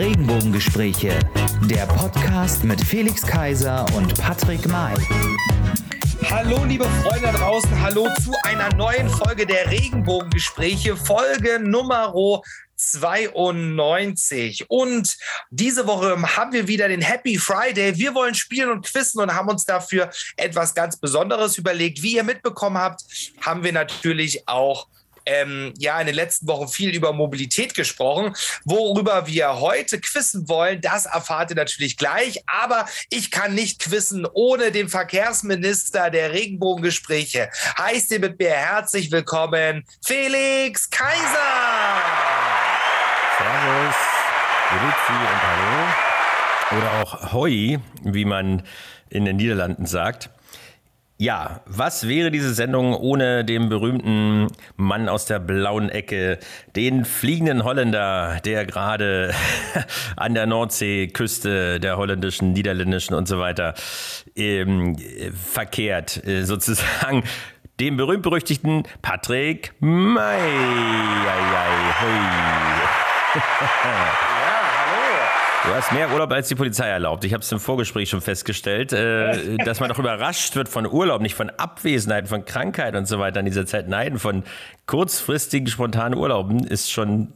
Regenbogengespräche, der Podcast mit Felix Kaiser und Patrick May. Hallo, liebe Freunde da draußen, hallo zu einer neuen Folge der Regenbogengespräche, Folge Nummer 92. Und diese Woche haben wir wieder den Happy Friday. Wir wollen spielen und quizzen und haben uns dafür etwas ganz Besonderes überlegt. Wie ihr mitbekommen habt, haben wir natürlich auch ähm, ja in den letzten Wochen viel über Mobilität gesprochen. Worüber wir heute quizzen wollen, das erfahrt ihr natürlich gleich. Aber ich kann nicht quizzen ohne den Verkehrsminister der Regenbogengespräche. Heißt ihr mit mir herzlich willkommen, Felix Kaiser. Servus, Grüezi und Hallo. Oder auch Hoi, wie man in den Niederlanden sagt. Ja, was wäre diese Sendung ohne den berühmten Mann aus der blauen Ecke, den fliegenden Holländer, der gerade an der Nordseeküste der holländischen, niederländischen und so weiter ähm, verkehrt, äh, sozusagen? Dem berühmt-berüchtigten Patrick May. Du hast mehr Urlaub als die Polizei erlaubt. Ich habe es im Vorgespräch schon festgestellt, äh, dass man doch überrascht wird von Urlaub, nicht von Abwesenheit, von Krankheit und so weiter in dieser Zeit. Nein, von kurzfristigen, spontanen Urlauben ist schon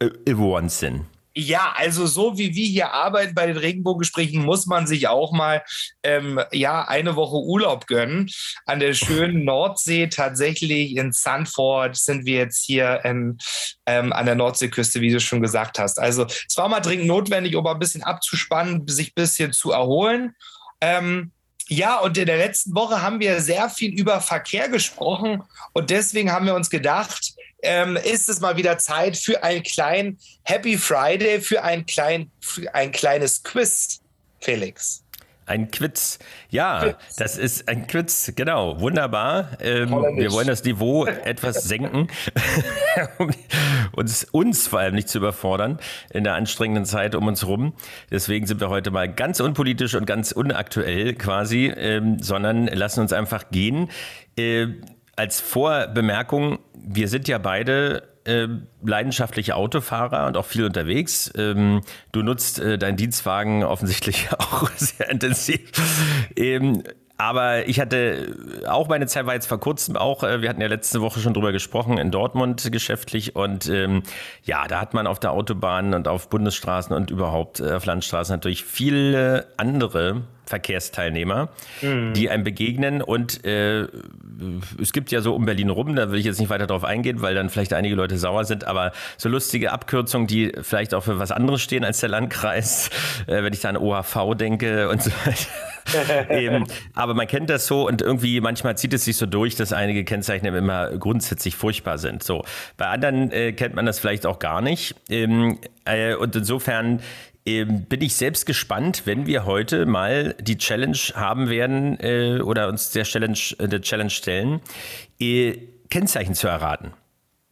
äh, Wahnsinn. Ja, also so wie wir hier arbeiten bei den Regenbogengesprächen, muss man sich auch mal ähm, ja eine Woche Urlaub gönnen. An der schönen Nordsee, tatsächlich in Sandford sind wir jetzt hier ähm, ähm, an der Nordseeküste, wie du schon gesagt hast. Also es war mal dringend notwendig, um ein bisschen abzuspannen, sich ein bisschen zu erholen. Ähm, ja, und in der letzten Woche haben wir sehr viel über Verkehr gesprochen und deswegen haben wir uns gedacht, ähm, ist es mal wieder Zeit für einen kleinen Happy Friday, für ein, klein, für ein kleines Quiz, Felix. Ein Quiz. Ja, Quiz. das ist ein Quiz, genau. Wunderbar. Ähm, wir wollen das Niveau etwas senken, um uns, uns vor allem nicht zu überfordern in der anstrengenden Zeit um uns rum. Deswegen sind wir heute mal ganz unpolitisch und ganz unaktuell quasi, ähm, sondern lassen uns einfach gehen. Äh, als Vorbemerkung, wir sind ja beide äh, leidenschaftliche Autofahrer und auch viel unterwegs. Ähm, du nutzt äh, deinen Dienstwagen offensichtlich auch sehr intensiv. Ähm, aber ich hatte auch meine Zeit war jetzt vor kurzem auch, äh, wir hatten ja letzte Woche schon drüber gesprochen, in Dortmund geschäftlich. Und ähm, ja, da hat man auf der Autobahn und auf Bundesstraßen und überhaupt äh, auf Landstraßen natürlich viele andere Verkehrsteilnehmer, mhm. die einem begegnen. Und äh, es gibt ja so um Berlin rum, da will ich jetzt nicht weiter drauf eingehen, weil dann vielleicht einige Leute sauer sind, aber so lustige Abkürzungen, die vielleicht auch für was anderes stehen als der Landkreis, äh, wenn ich da an OHV denke und so weiter. Eben, aber man kennt das so und irgendwie manchmal zieht es sich so durch, dass einige Kennzeichen immer grundsätzlich furchtbar sind. So bei anderen äh, kennt man das vielleicht auch gar nicht. Ähm, äh, und insofern ähm, bin ich selbst gespannt, wenn wir heute mal die Challenge haben werden äh, oder uns der Challenge, äh, der Challenge stellen, äh, Kennzeichen zu erraten.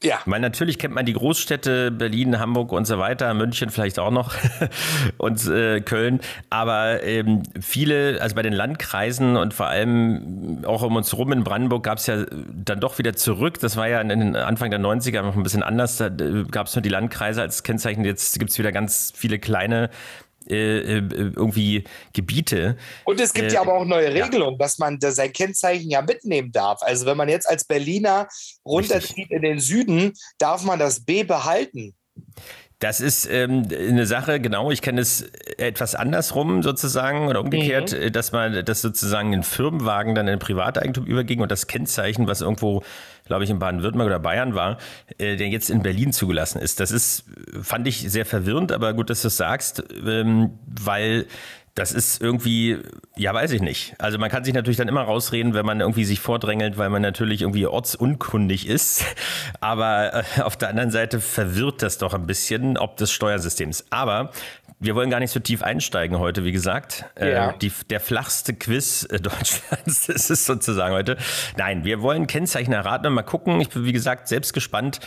Ja. Weil natürlich kennt man die Großstädte Berlin, Hamburg und so weiter, München vielleicht auch noch und äh, Köln. Aber ähm, viele, also bei den Landkreisen und vor allem auch um uns rum in Brandenburg gab es ja dann doch wieder zurück. Das war ja in den Anfang der 90er noch ein bisschen anders. Da äh, gab es nur die Landkreise als Kennzeichen. Jetzt gibt es wieder ganz viele kleine äh, äh, irgendwie Gebiete. Und es gibt äh, ja aber auch neue Regelungen, ja. dass man sein Kennzeichen ja mitnehmen darf. Also wenn man jetzt als Berliner runterzieht in den Süden, darf man das B behalten. Das ist ähm, eine Sache, genau, ich kenne es etwas andersrum sozusagen oder umgekehrt, mhm. dass man das sozusagen in Firmenwagen dann in Privateigentum überging und das Kennzeichen, was irgendwo, glaube ich, in Baden-Württemberg oder Bayern war, äh, der jetzt in Berlin zugelassen ist. Das ist, fand ich sehr verwirrend, aber gut, dass du es sagst, ähm, weil das ist irgendwie, ja, weiß ich nicht. Also man kann sich natürlich dann immer rausreden, wenn man irgendwie sich vordrängelt, weil man natürlich irgendwie ortsunkundig ist. Aber äh, auf der anderen Seite verwirrt das doch ein bisschen, ob des Steuersystems. Aber wir wollen gar nicht so tief einsteigen heute, wie gesagt. Äh, ja. Äh, die, der flachste Quiz äh, Deutschlands ist es sozusagen heute. Nein, wir wollen Kennzeichen erraten und mal gucken. Ich bin, wie gesagt, selbst gespannt,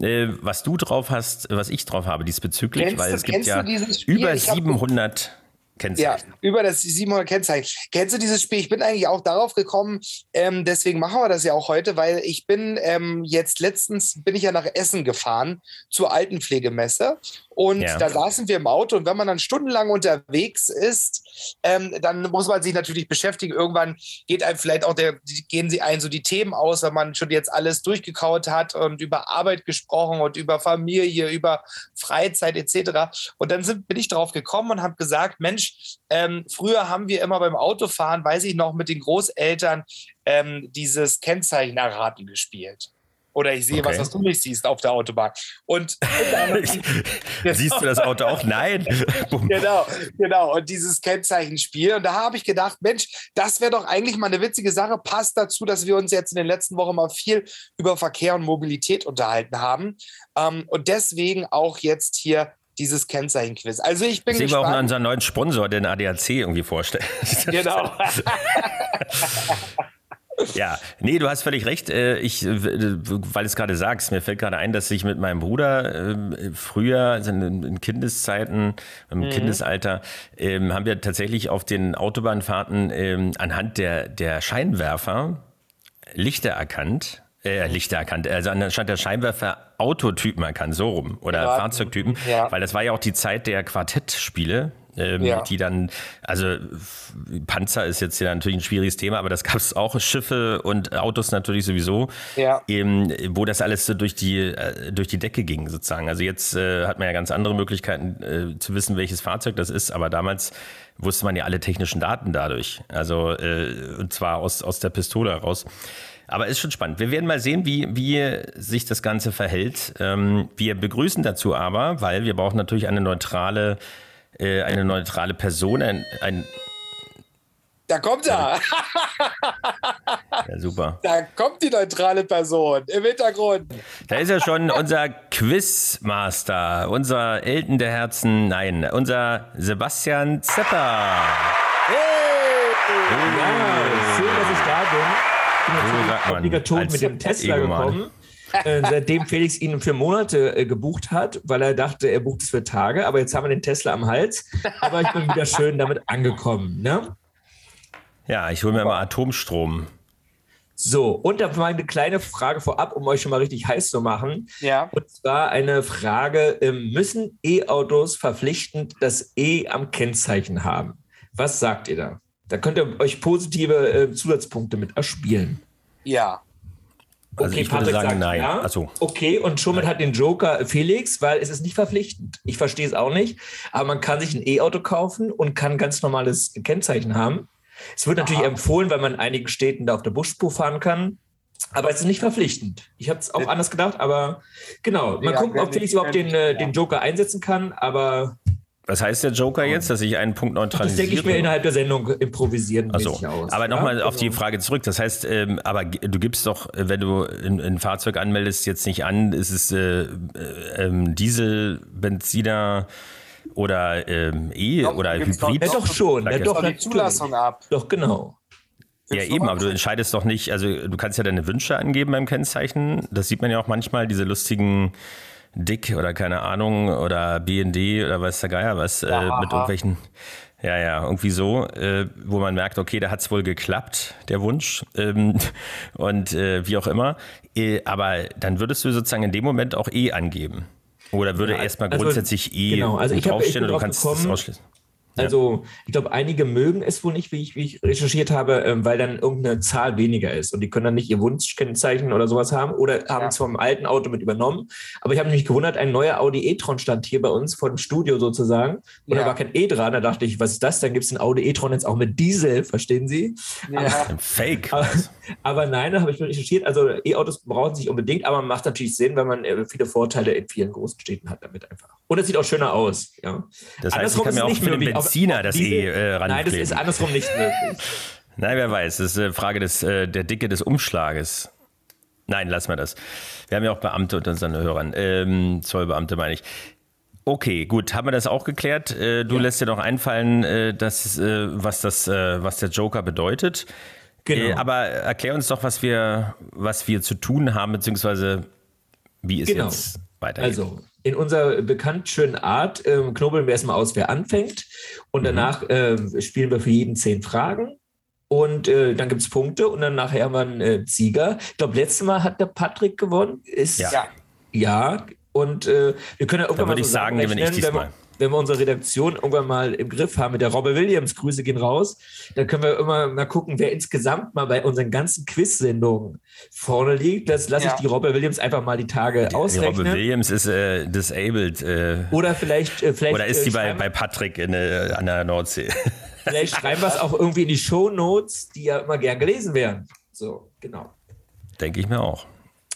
äh, was du drauf hast, was ich drauf habe diesbezüglich, kennst weil es gibt ja über 700 Kennzeichen. Ja, über das 700 Kennzeichen. Kennst du dieses Spiel? Ich bin eigentlich auch darauf gekommen, ähm, deswegen machen wir das ja auch heute, weil ich bin ähm, jetzt letztens, bin ich ja nach Essen gefahren zur Altenpflegemesse Und ja. da saßen wir im Auto und wenn man dann stundenlang unterwegs ist, ähm, dann muss man sich natürlich beschäftigen. Irgendwann geht einem vielleicht auch der, gehen sie ein so die Themen aus, wenn man schon jetzt alles durchgekaut hat und über Arbeit gesprochen und über Familie, über Freizeit etc. Und dann sind, bin ich drauf gekommen und habe gesagt, Mensch, ähm, früher haben wir immer beim Autofahren, weiß ich noch, mit den Großeltern ähm, dieses Kennzeichen erraten gespielt. Oder ich sehe okay. was, was du nicht siehst auf der Autobahn. Und siehst du das Auto auch? Nein. genau, genau. Und dieses Kennzeichenspiel. Und da habe ich gedacht, Mensch, das wäre doch eigentlich mal eine witzige Sache. Passt dazu, dass wir uns jetzt in den letzten Wochen mal viel über Verkehr und Mobilität unterhalten haben. Ähm, und deswegen auch jetzt hier dieses Kennzeichenquiz. Also ich bin Sehen gespannt. wir auch unseren neuen Sponsor, den ADAC, irgendwie vorstellen. Genau. Ja, nee, du hast völlig recht. Äh, ich, äh, weil du es gerade sagst, mir fällt gerade ein, dass ich mit meinem Bruder äh, früher, also in Kindeszeiten, im mhm. Kindesalter, ähm, haben wir tatsächlich auf den Autobahnfahrten ähm, anhand der, der Scheinwerfer Lichter erkannt. Äh, Lichter erkannt, also anhand der Scheinwerfer Autotypen erkannt, so rum, oder ja, Fahrzeugtypen, ja. weil das war ja auch die Zeit der Quartettspiele, ähm, ja. die dann, also Panzer ist jetzt ja natürlich ein schwieriges Thema, aber das gab es auch, Schiffe und Autos natürlich sowieso, ja. eben, wo das alles so durch die, äh, durch die Decke ging sozusagen. Also jetzt äh, hat man ja ganz andere Möglichkeiten äh, zu wissen, welches Fahrzeug das ist, aber damals wusste man ja alle technischen Daten dadurch, also äh, und zwar aus, aus der Pistole heraus. Aber ist schon spannend. Wir werden mal sehen, wie, wie sich das Ganze verhält. Ähm, wir begrüßen dazu aber, weil wir brauchen natürlich eine neutrale äh, eine neutrale Person, ein, ein da kommt er. Ja, super. Da kommt die neutrale Person im Hintergrund. Da ist ja schon unser Quizmaster, unser Elten der Herzen, nein, unser Sebastian Zepper. Hey! Oh. Ja, schön, dass ich da bin. Ich bin natürlich so obligatorisch mit dem Tesla gekommen. Äh, seitdem Felix ihn für Monate äh, gebucht hat, weil er dachte, er bucht es für Tage. Aber jetzt haben wir den Tesla am Hals. Aber ich bin wieder schön damit angekommen. Ne? Ja, ich hole mir mal Atomstrom. So, und da mal eine kleine Frage vorab, um euch schon mal richtig heiß zu machen. Ja. Und zwar eine Frage: ähm, Müssen E-Autos verpflichtend das E am Kennzeichen haben? Was sagt ihr da? Da könnt ihr euch positive äh, Zusatzpunkte mit erspielen. Ja. Also okay, ich Patrick würde sagen, sagt, nein. Ja. Also, okay, und somit hat den Joker Felix, weil es ist nicht verpflichtend. Ich verstehe es auch nicht. Aber man kann sich ein E-Auto kaufen und kann ganz normales Kennzeichen haben. Es wird natürlich Aha. empfohlen, weil man in einigen Städten da auf der Busspur fahren kann. Aber es ist nicht verpflichtend. Ich habe es auch anders gedacht, aber genau. Man ja, guckt, ob Felix überhaupt den, äh, den Joker einsetzen kann, aber was heißt der Joker jetzt, dass ich einen Punkt neutralisiere? Das denke ich mir innerhalb der Sendung improvisieren also, aus. Aber nochmal ja? auf die Frage zurück. Das heißt, ähm, aber du gibst doch, wenn du ein, ein, Fahrzeug anmeldest, jetzt nicht an, ist es äh, äh, Diesel, Benziner oder ähm, E doch, oder Hybrid? Ja, doch schon. Ja, doch, die Zulassung ab. Doch, genau. Ja, eben, aber du entscheidest doch nicht, also du kannst ja deine Wünsche angeben beim Kennzeichen. Das sieht man ja auch manchmal, diese lustigen Dick oder keine Ahnung oder BND oder weiß der Geier was äh, mit irgendwelchen, ja, ja, irgendwie so, äh, wo man merkt, okay, da hat es wohl geklappt, der Wunsch ähm, und äh, wie auch immer. Äh, aber dann würdest du sozusagen in dem Moment auch E angeben. Oder würde ja, erstmal also, grundsätzlich E genau, also draufstehen und du kannst es ausschließen. Also ich glaube, einige mögen es wohl nicht, wie ich, wie ich recherchiert habe, ähm, weil dann irgendeine Zahl weniger ist und die können dann nicht ihr Wunschkennzeichen oder sowas haben oder haben es vom alten Auto mit übernommen. Aber ich habe mich gewundert, ein neuer Audi e-tron stand hier bei uns vor dem Studio sozusagen und ja. da war kein E dran. Da dachte ich, was ist das? Dann gibt es einen Audi e-tron jetzt auch mit Diesel, verstehen Sie? Ja. Aber, Fake. Aber, aber nein, da habe ich recherchiert. Also E-Autos brauchen sich unbedingt, aber macht natürlich Sinn, wenn man äh, viele Vorteile in vielen großen Städten hat damit einfach. Und es sieht auch schöner aus. Ja. Das heißt, ich kann mir auch für den Benziner das eh äh, rankleben. Nein, das ist andersrum nicht möglich. Nein, wer weiß. Das ist eine Frage des, äh, der Dicke des Umschlages. Nein, lassen wir das. Wir haben ja auch Beamte unter unseren Hörern. Ähm, Zollbeamte meine ich. Okay, gut, haben wir das auch geklärt. Äh, du ja. lässt dir doch einfallen, äh, dass, äh, was, das, äh, was der Joker bedeutet. Genau. Äh, aber erklär uns doch, was wir, was wir zu tun haben, beziehungsweise wie es genau. jetzt weitergeht. Also, in unserer bekannt schönen Art ähm, knobeln wir erstmal aus, wer anfängt. Und mhm. danach äh, spielen wir für jeden zehn Fragen. Und äh, dann gibt es Punkte und dann nachher haben wir einen äh, Sieger. Ich glaube, letztes Mal hat der Patrick gewonnen. Ist, ja. ja, Und äh, wir können ja irgendwann Dann würde mal ich so sagen, gewinne ich diesmal. Wenn wir unsere Redaktion irgendwann mal im Griff haben mit der Robbe Williams, Grüße gehen raus, dann können wir immer mal gucken, wer insgesamt mal bei unseren ganzen Quiz-Sendungen vorne liegt. Das lasse Ja. ich die Robbe Williams einfach mal die Tage Die Robbe ausrechnen. Williams ist äh, disabled. Äh, Oder vielleicht, äh, vielleicht, oder ist äh, die bei, schreiben- bei Patrick in, äh, an der Nordsee? Vielleicht schreiben wir es auch irgendwie in die Shownotes, die ja immer gern gelesen werden. So, genau. Denke ich mir auch.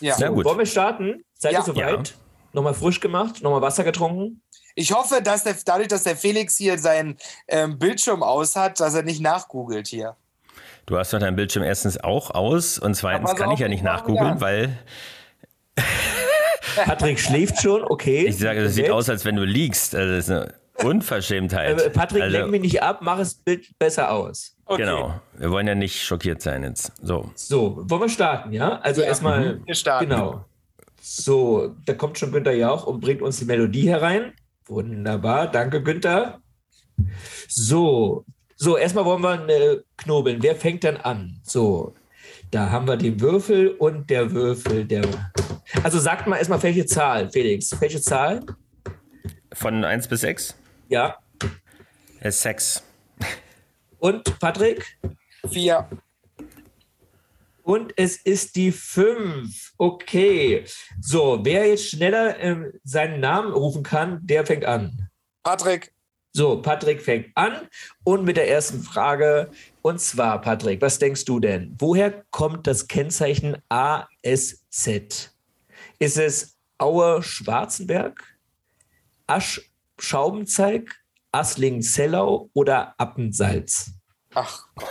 Ja. Sehr gut. Wollen wir starten? Seid Ja. ihr soweit? Ja. Nochmal frisch gemacht, nochmal Wasser getrunken. Ich hoffe, dass der, dadurch, dass der Felix hier seinen ähm, Bildschirm aus hat, dass er nicht nachgoogelt hier. Du hast doch dein Bildschirm erstens auch aus und zweitens kann ich ja nicht nachgoogeln, weil Patrick schläft schon, okay. ich sage, es sieht aus, als wenn du liegst. Also das ist eine Unverschämtheit. Äh, Patrick, also, lenk mich nicht ab, mach das Bild besser aus. Okay. Genau. Wir wollen ja nicht schockiert sein jetzt. So. So, wollen wir starten, ja? Also Ja, erstmal, Wir starten. genau. So, da kommt schon Günther Jauch und bringt uns die Melodie herein. Wunderbar, danke Günther. So, so, erstmal wollen wir äh, knobeln. Wer fängt denn an? So, da haben wir den Würfel und der Würfel, der. Also sagt mal erstmal, welche Zahl, Felix? Welche Zahl? Von 1 bis 6? Ja. Äh, 6. Und Patrick? Vier. Und es ist die 5. Okay. So, wer jetzt schneller ähm, seinen Namen rufen kann, der fängt an. Patrick. So, Patrick fängt an und mit der ersten Frage. Und zwar, Patrick, was denkst du denn? Woher kommt das Kennzeichen ASZ? Ist es Aue-Schwarzenberg, Asch-Schaubenzeig, Asling-Zellau oder Appensalz? Ach Gott.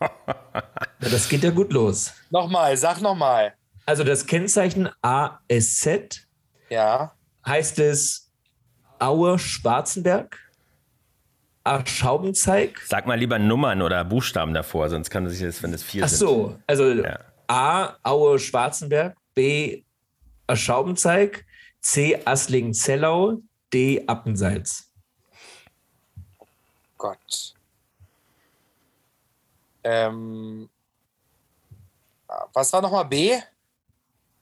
Na, das geht ja gut los. Nochmal, sag nochmal. Also das Kennzeichen ASZ Ja. heißt es Aue-Schwarzenberg, Aschaubenzeig. Sag mal lieber Nummern oder Buchstaben davor, sonst kann es sich das, wenn es vier Ach sind. so, also Ja. A, Aue-Schwarzenberg, B, Aschaubenzeig, C, Asling-Zellau, D, Appensalz. Gott. Ähm. Was war nochmal B?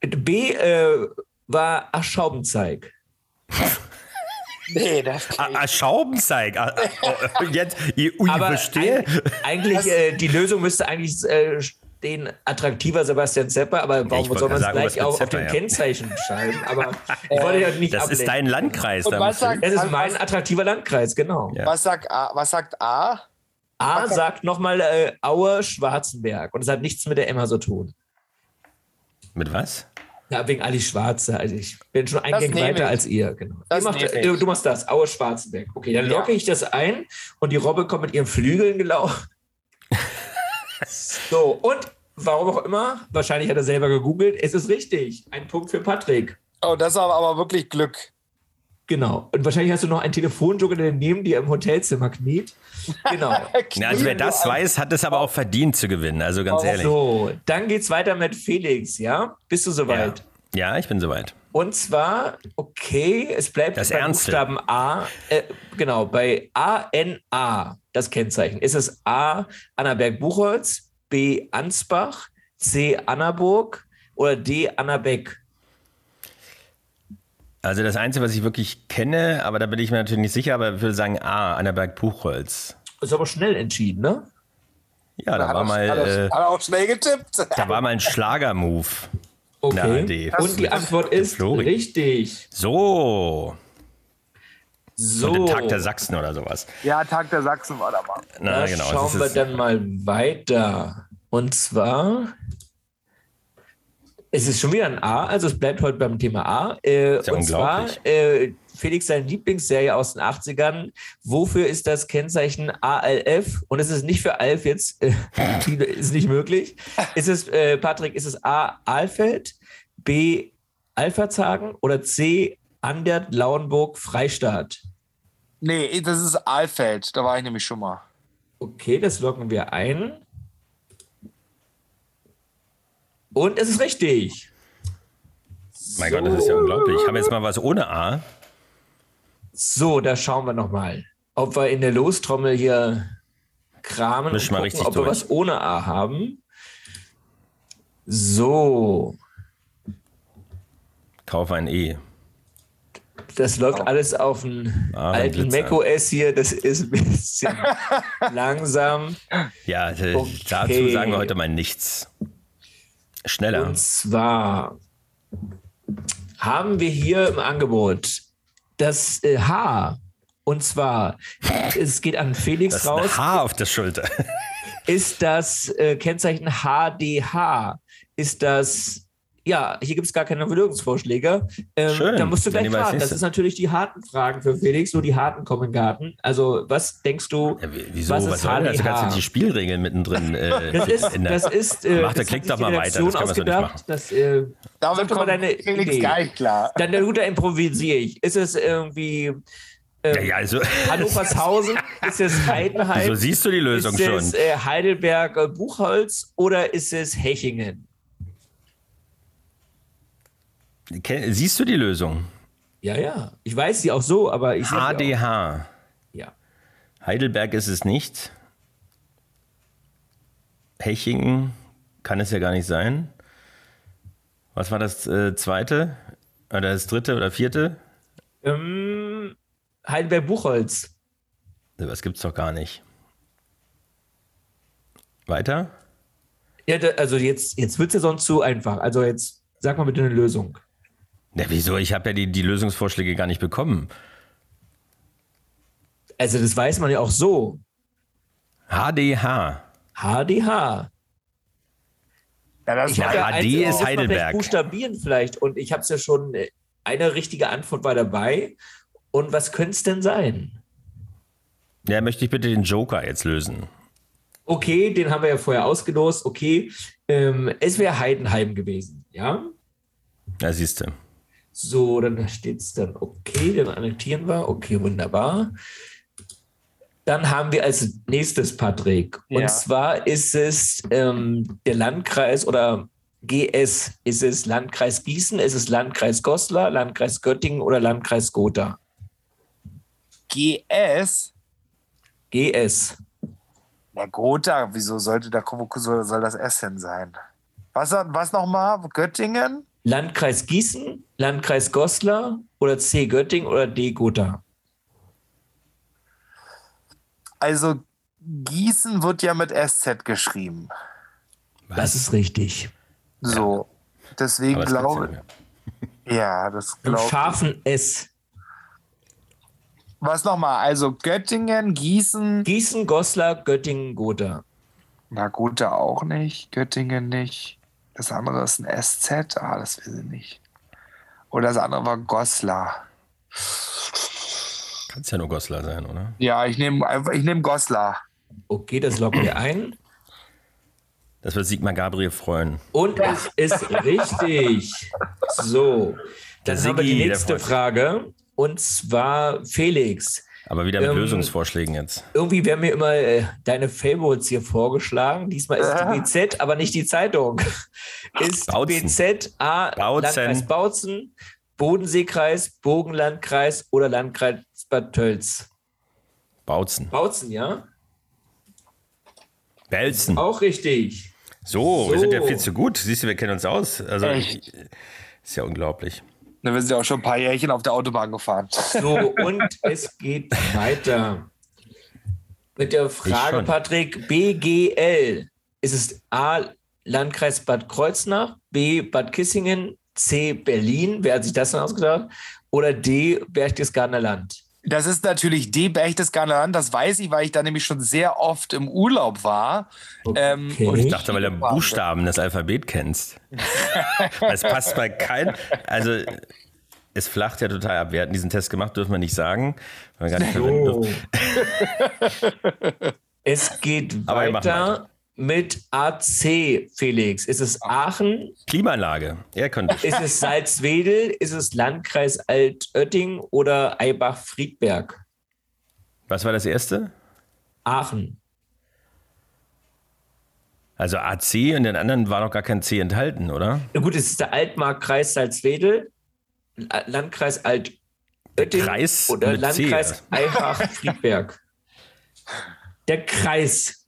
B äh, war Aschaubenzeig. Nee, das Schaubenzeig. Ah, ah, oh, jetzt, ich, ui, Aber verstehe. eig- eigentlich, äh, die Lösung müsste eigentlich äh, stehen, attraktiver Sebastian Zepper, aber warum wollte soll man es gleich was auch mit auf dem Zepper, ja. Kennzeichen schreiben? Aber ich wollte ja nicht Das ist ablenken. dein Landkreis. Was sagt- Das ist Was- mein attraktiver Landkreis, genau. Ja. Was sagt A? Was sagt A? A sagt nochmal äh, Aue Schwarzenberg und es hat nichts mit der Emma so tun. Mit was? Ja, wegen Ali Schwarze. Also ich bin schon ein Das Gang weiter ich. als ihr. Genau. Das Ihr macht, ich. du, du machst das, Aue Schwarzenberg. Okay, dann Ja. locke ich das ein und die Robbe kommt mit ihren Flügeln gelaufen. so, und warum auch immer, wahrscheinlich hat er selber gegoogelt, es ist richtig. Ein Punkt für Patrick. Oh, das ist aber wirklich Glück. Genau. Und wahrscheinlich hast du noch einen Telefonjoker, der neben dir im Hotelzimmer kniet. Genau. Ja, also wer das weiß, hat es aber auch verdient zu gewinnen. Also ganz Oh, ehrlich. So, dann geht's weiter mit Felix, ja? Bist du Ja. soweit? ja, ich bin soweit. Und zwar, okay, es bleibt Das beim Ernste. Buchstaben A, äh, genau, bei ANA, das Kennzeichen. Ist es A, Annaberg-Buchholz, B, Ansbach, C, Annaburg oder D, Annabeck? Also das Einzige, was ich wirklich kenne, aber da bin ich mir natürlich nicht sicher, aber ich würde sagen A, Annaberg Buchholz. Ist aber schnell entschieden, ne? Ja, da Hat war mal, hat er, äh, hat er auch schnell getippt. da war mal ein Schlagermove. Okay. Na, die- Und die Antwort ist Flori. richtig. So. So, Und der Tag der Sachsen oder sowas. Ja, Tag der Sachsen war da mal. Na, da genau. schauen wir dann mal weiter. Und zwar, es ist schon wieder ein A, also es bleibt heute beim Thema A. Äh, Ist ja und zwar, unglaublich. äh, Felix, seine Lieblingsserie aus den 80ern. Wofür ist das Kennzeichen ALF? Und es ist nicht für Alf jetzt, äh, ist nicht möglich. Ist es, äh, Patrick, ist es A, Alfeld, B, Alphazagen oder C, Andert, Lauenburg, Freistaat? Nee, das ist Alfeld. Da war ich nämlich schon mal. Okay, das locken wir ein. Und es ist richtig. mein Gott, das ist ja unglaublich. Haben wir jetzt mal was ohne A? So, da schauen wir nochmal, ob wir in der Lostrommel hier kramen Misch und mal gucken, richtig ob wir durch. was ohne A haben. So, Kauf ein E. das läuft alles auf dem Ah, alten macOS hier. Das ist ein bisschen langsam. Ja, äh, Okay. dazu sagen wir heute mal nichts. Schneller. Und zwar haben wir hier im Angebot das äh, H. Und zwar, es geht an Felix Das raus, Haar auf der Schulter. ist das äh, Kennzeichen HDH. Ist das, ja, hier gibt es gar keine Lösungsvorschläge. Ähm, Schön. Da musst du Dann gleich fragen. Das ist natürlich die harten Fragen für Felix, nur die harten kommen in den Garten. Also, was denkst du? Ja, wie- wieso? Was Was, ist soll das? Du kannst HDH? nicht die Spielregeln mittendrin. Äh, Das ist, in der- das ist, äh, Mach, das sich doch mal weiter, das kann man so nicht ausgedacht, machen. dass, äh, Damit kommt deine Felix Idee. gar nicht klar. Dann der Guter improvisiere ich. Ist es irgendwie ähm, ja, ja, also, Hannovershausen? ist es Heidenheim? so siehst du die Lösung ist schon. es äh, Heidelberg äh, Buchholz oder ist es Hechingen? Siehst du die Lösung? Ja, ja. Ich weiß sie auch so, aber ich. HDH. Ja. Heidelberg ist es nicht. Hechingen kann es ja gar nicht sein. Was war das äh, zweite? Oder das dritte oder vierte? Ähm, Heidelberg Buchholz. Das gibt's doch gar nicht. Weiter? Ja, also jetzt, jetzt wird es ja sonst zu einfach. Also jetzt sag mal bitte eine Lösung. Ja, wieso? Ich habe ja die, die Lösungsvorschläge gar nicht bekommen. Also das weiß man ja auch so. HDH. HDH. Ja, das Ich war ja HD eins- ist muss man vielleicht Heidelberg. Buchstabieren vielleicht. Und ich habe es ja schon, äh, eine richtige Antwort war dabei. Und was könnte es denn sein? Ja, möchte ich bitte den Joker jetzt lösen. Okay, den haben wir ja vorher ausgelost. Okay, ähm, es wäre Heidenheim gewesen. Ja, Ja, siehst du. So, dann steht es dann okay, dann annektieren wir. Okay, wunderbar. Dann haben wir als nächstes Patrick. Und Ja. zwar ist es ähm, der Landkreis oder GS. Ist es Landkreis Gießen, ist es Landkreis Goslar, Landkreis Göttingen oder Landkreis Gotha? GS. GS. Na Gotha, wieso sollte da soll das S hin sein? Was, was nochmal? Göttingen? Landkreis Gießen, Landkreis Goslar oder C Göttingen oder D Gotha? Also Gießen wird ja mit SZ geschrieben. Das ist richtig. So. Deswegen glaube ich. Ja, das glaube ich. scharfen S. Was nochmal? Also Göttingen, Gießen. Gießen, Goslar, Göttingen, Gotha. Na Gotha auch nicht. Göttingen nicht. Das andere ist ein SZ. Ah, das will ich nicht. Oder das andere war Goslar. Kann es ja nur Goslar sein, oder? Ja, ich nehme einfach, ich nehme Goslar. Okay, das loggen wir ein. Das wird Sigmar Gabriel freuen. Und es ist richtig. So, dann haben wir die nächste. Frage. Und zwar Felix. Aber wieder mit Ähm, Lösungsvorschlägen jetzt. Irgendwie werden mir immer äh, deine Favorites hier vorgeschlagen. Diesmal ist es die BZ, aber nicht die Zeitung. Ist Bautzen. BZ A Bautzen. Landkreis Bautzen, Bodenseekreis, Bogenlandkreis oder Landkreis Bad Tölz? Bautzen. Bautzen, ja? Belzen. Auch richtig. So, wir sind ja So. viel zu gut. Siehst du, wir kennen uns aus. Also, Echt? ist ja unglaublich. Na, wir sind ja auch schon ein paar Jährchen auf der Autobahn gefahren. So, und es geht weiter. Mit der Frage. Patrick, BGL. Ist es A, Landkreis Bad Kreuznach, B, Bad Kissingen, C, Berlin, wer hat sich das denn ausgedacht? Oder D, Berchtesgadener Land? Das ist natürlich D. Berchtesgadener Land. Das weiß ich, weil ich da nämlich schon sehr oft im Urlaub war. Ähm, Okay. und Ich dachte, weil du Buchstaben das Alphabet kennst. Es passt bei keinem. Also, es flacht ja total ab. Wir hatten diesen Test gemacht, dürfen wir nicht sagen. Weil wir gar nicht verwenden So. dürfen. Es geht Aber wir machen weiter mit AC, Felix. Ist es Aachen? Klimaanlage. Er könnte. Ist es Salzwedel? Ist es Landkreis Altötting oder Eibach-Friedberg? Was war das erste? Aachen. Also AC und den anderen war noch gar kein C enthalten, oder? Na gut, es ist der Altmarkkreis Salzwedel, La- Landkreis Altötting Kreis oder. Landkreis Eibach-Friedberg. Der Kreis.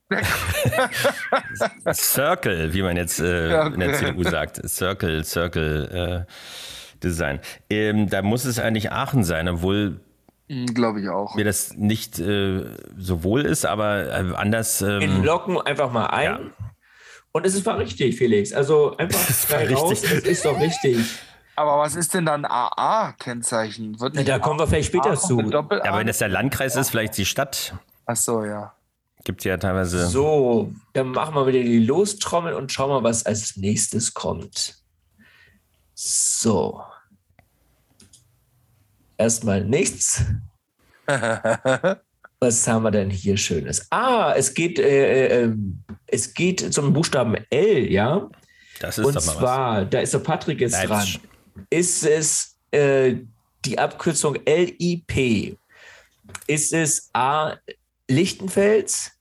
Circle, wie man jetzt äh, in der CDU sagt. Circle, Circle. Äh, Design. Ähm, da muss es eigentlich Aachen sein, obwohl hm, Glaube ich auch. Mir das nicht äh, so wohl ist, aber äh, anders. Ähm, Wir locken einfach mal ein. Ja. Und es ist war richtig, Felix. Also einfach frei raus, es ist doch richtig. Aber was ist denn dann AA-Kennzeichen? Da kommen wir vielleicht später zu. Ja, aber wenn das der Landkreis ist, vielleicht die Stadt. Ach so, ja. Gibt ja teilweise. So, dann machen wir wieder die Lostrommel und schauen mal, was als nächstes kommt. So. Erstmal nichts. was haben wir denn hier Schönes? Ah, es geht, äh, äh, ähm, es geht zum Buchstaben L, ja? Das ist Und zwar, was. da ist der Patrick jetzt Leipzig. dran ist es äh, die Abkürzung LIP? Ist es A. Lichtenfels,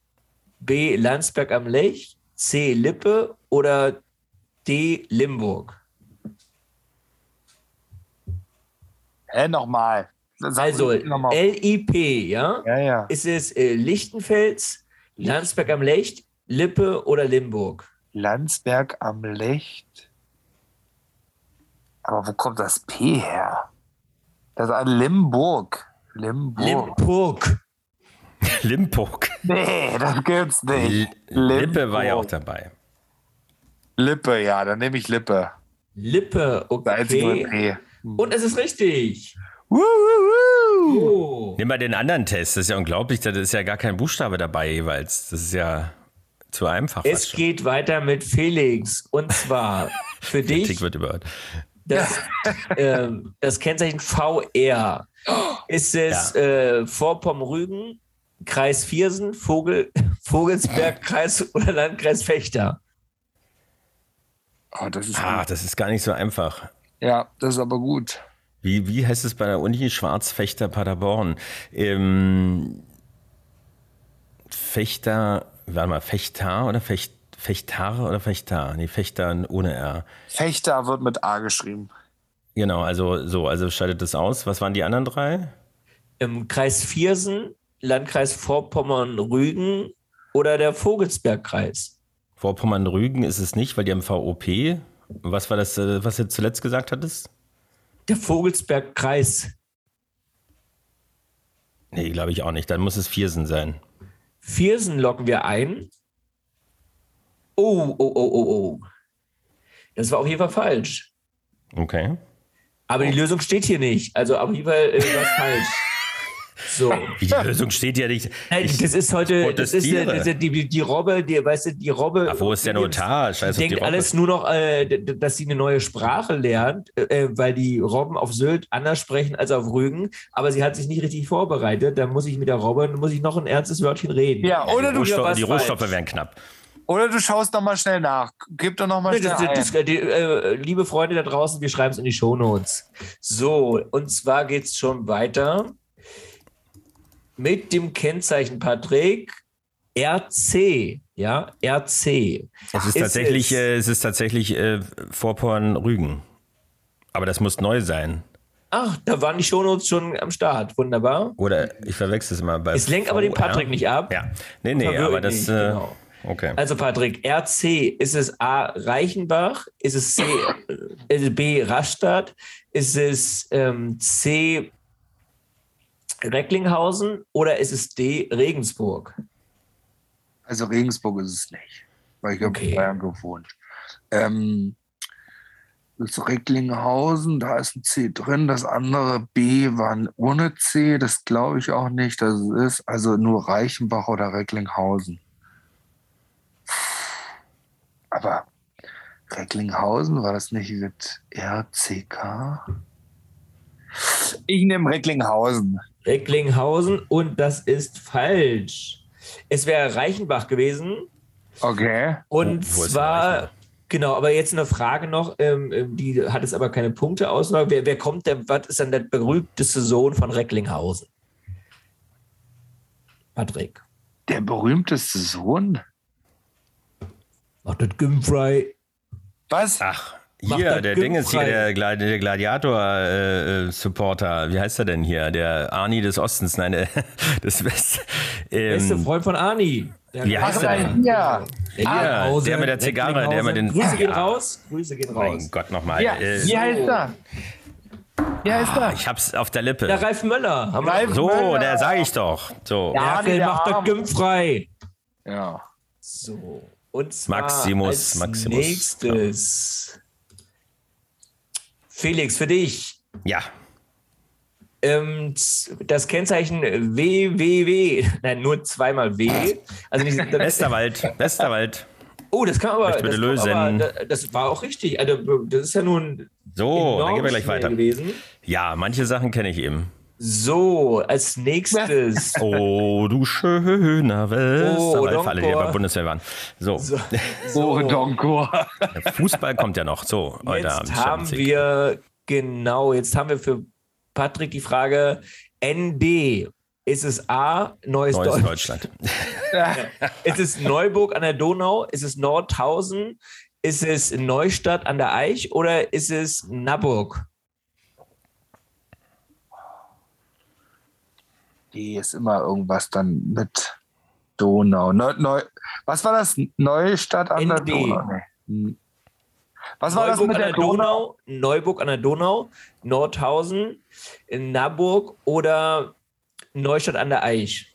B. Landsberg am Lech, C. Lippe oder D. Limburg? Hä, nochmal. Also noch LIP, ja? Ja, ja. Ist es äh, Lichtenfels, Landsberg am Lech, Lippe oder Limburg? Landsberg am Lech. Aber wo kommt das P her? Das ist ein Limburg. Limburg. Limburg. Limburg. Nee, das gibt's nicht. L Lippe war ja auch dabei. Lippe, ja, dann nehme ich Lippe. Lippe, okay. Und es ist richtig. Oh. Nimm mal den anderen Test. Das ist ja unglaublich. Da ist ja gar kein Buchstabe dabei jeweils. Das ist ja zu einfach. Es geht weiter mit Felix. Und zwar für dich. Kritik wird überhört das, äh, das Kennzeichen VR. Ist es ja. äh, Vorpommern-Rügen, Kreis Viersen, Vogel, Vogelsberg, Kreis oder Landkreis Fechter? Oh, das ist ah, das ist gar nicht so einfach. Ja, das ist aber gut. Wie, wie heißt es bei der Uni Schwarzfechter Paderborn? Ähm, Fechter, warte mal, Fechter oder Fechter? Fechtare oder Fechtar? Nee, Fechter ohne R. Fechter wird mit A geschrieben. Genau, also so, also schaltet das aus. Was waren die anderen drei? Im Kreis Viersen, Landkreis Vorpommern-Rügen oder der Vogelsbergkreis. Vorpommern-Rügen ist es nicht, weil die haben VOP. Was war das, äh, was du zuletzt gesagt hattest? Der Vogelsbergkreis. Nee, glaube ich auch nicht. Dann muss es Viersen sein. Viersen locken wir ein. Oh, oh, oh, oh, oh. Das war auf jeden Fall falsch. Okay. Aber die Lösung steht hier nicht. Also auf jeden Fall äh, war es falsch. So. Wie die Lösung steht ja nicht. Nein, das ist heute, das ist, das ist die, die, Robbe, die, weißt du, die Robbe. Ach, wo ist der Notar? Scheiße, denkt die alles nur noch, äh, dass sie eine neue Sprache lernt, äh, weil die Robben auf Sylt anders sprechen als auf Rügen. Aber sie hat sich nicht richtig vorbereitet. Da muss ich mit der Robbe, muss ich noch ein ernstes Wörtchen reden. Ja, oder die du Rohstoff, Die Rohstoffe wären knapp. Oder du schaust noch mal schnell nach. Gib doch noch mal schnell das, das, die, äh, Liebe Freunde da draußen, wir schreiben es in die Shownotes. So, und zwar geht es schon weiter mit dem Kennzeichen, Patrick, RC. Ja, RC. Es ist, tatsächlich, es, äh, es ist tatsächlich äh, Vorporn-Rügen. Aber das muss neu sein. Ach, da waren die Shownotes schon am Start. Wunderbar. Oder ich verwechsel es mal bei. Es lenkt aber den Patrick nicht ab. Ja. Nee, nee, aber das. Nicht, äh, genau. Okay. Also Patrick, RC, ist es A. Reichenbach? Ist es C. Äh, B. Rastatt? Ist es ähm, C. Recklinghausen oder ist es D. Regensburg? Also Regensburg ist es nicht, weil ich okay. habe in Bayern gewohnt. Ähm, das Recklinghausen, da ist ein C drin. Das andere B war ohne C, das glaube ich auch nicht. Das ist also nur Reichenbach oder Recklinghausen. Aber Recklinghausen, war das nicht mit RCK? Ich nehme Recklinghausen. Recklinghausen und das ist falsch. Es wäre Reichenbach gewesen. Okay. Und Wo, zwar, genau, aber jetzt eine Frage noch, ähm, ähm die hat es aber keine Punkte aus. Wer, wer kommt denn, was ist denn der berühmteste Sohn von Recklinghausen? Patrick. Der berühmteste Sohn? Macht das Gimfrey. Was? Ach, hier, der Ding ist hier, der, Gladi der Gladiator-Supporter. Äh, Wie heißt er denn hier? Der Arni des Ostens, nein, der, des West. Ähm, Beste Freund von Arni. Wie heißt er denn? Ja. Ja, der mit der Zigarre, der mit den. Grüße gehen raus. Grüße gehen raus. Mein Gott, nochmal. Ja, äh, wie heißt er? Ja, ist da. Ich hab's auf der Lippe. Der Ralf Möller. Ralf so, Möller. der sage ich doch. So. Ja. Merkel der macht das. Gym frei. Ja. So. Und zwar Maximus, als Maximus. nächstes. Felix, für dich. Ja. Ähm, das Kennzeichen WWW, nein, nur zweimal W. Also nicht, Westerwald, Westerwald. oh, das kann aber, das, lösen. aber das war auch richtig. Also, das ist ja nun So, dann gehen wir gleich weiter. gewesen. Ja, manche Sachen kenne ich eben. So, als nächstes. Oh, du schöner Westerwald, Oh, für alle, die Donkor. bei Bundeswehr waren. So, So, Oh, so. Donkor. der Fußball kommt ja noch. So, heute Jetzt Abend. haben wir, genau, jetzt haben wir für Patrick die Frage: ND. Ist es A, Neues, Neues Deutschland? Deutschland. Ist es Neuburg an der Donau? Ist es Nordhausen? Ist es Neustadt an der Eich oder ist es Naburg? Die ist immer irgendwas dann mit Donau. Neu, neu, was war das? Neustadt an der ND. Donau? Nee. Hm. Was war das Neuburg mit an der der Donau? Donau? Neuburg an der Donau, Nordhausen, Naburg oder Neustadt an der Eich?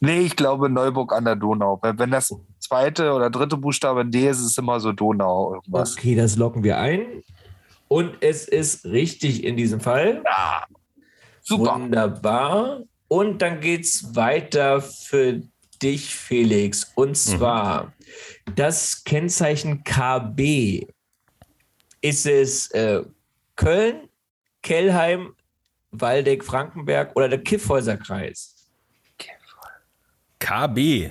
Nee, ich glaube Neuburg an der Donau. Weil Wenn das zweite oder dritte Buchstabe in D ist, ist es immer so Donau irgendwas. Okay, das locken wir ein. Und es ist richtig in diesem Fall. Ja. Super. Wunderbar. Und dann geht's weiter für dich, Felix. Und zwar das Kennzeichen KB. Ist es äh, Köln, Kellheim, Waldeck, Frankenberg oder der Kiffhäuser Kreis? KB.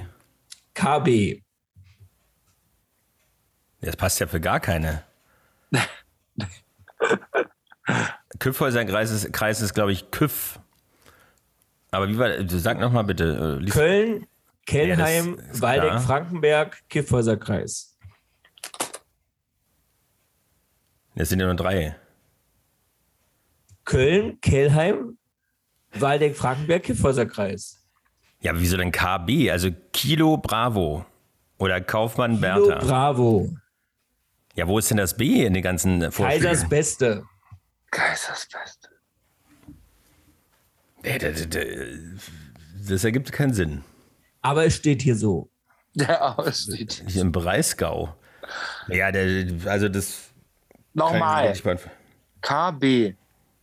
KB. Das passt ja für gar keine. Küffhäuser Kreis ist, Kreis ist glaube ich, Küff. Aber wie war, sag nochmal bitte. äh, Köln, Kellheim, Ja, Waldeck, klar. Frankenberg, Kiffhäuser Kreis. Das sind ja nur drei. Köln, Kellheim, Waldeck, Frankenberg, Kiffhäuser Kreis. Ja, aber wieso denn KB? Also Kilo Bravo. Oder Kaufmann Kilo Bertha. Bravo. Ja, wo ist denn das B in den ganzen Kaisers Vorschlägen? Beste. Kaisersbeste. Ey, das, das, das ergibt keinen Sinn. Aber es steht hier so. Ja, aber es steht. Hier im Breisgau. Ja, der, also das. Nochmal. KB.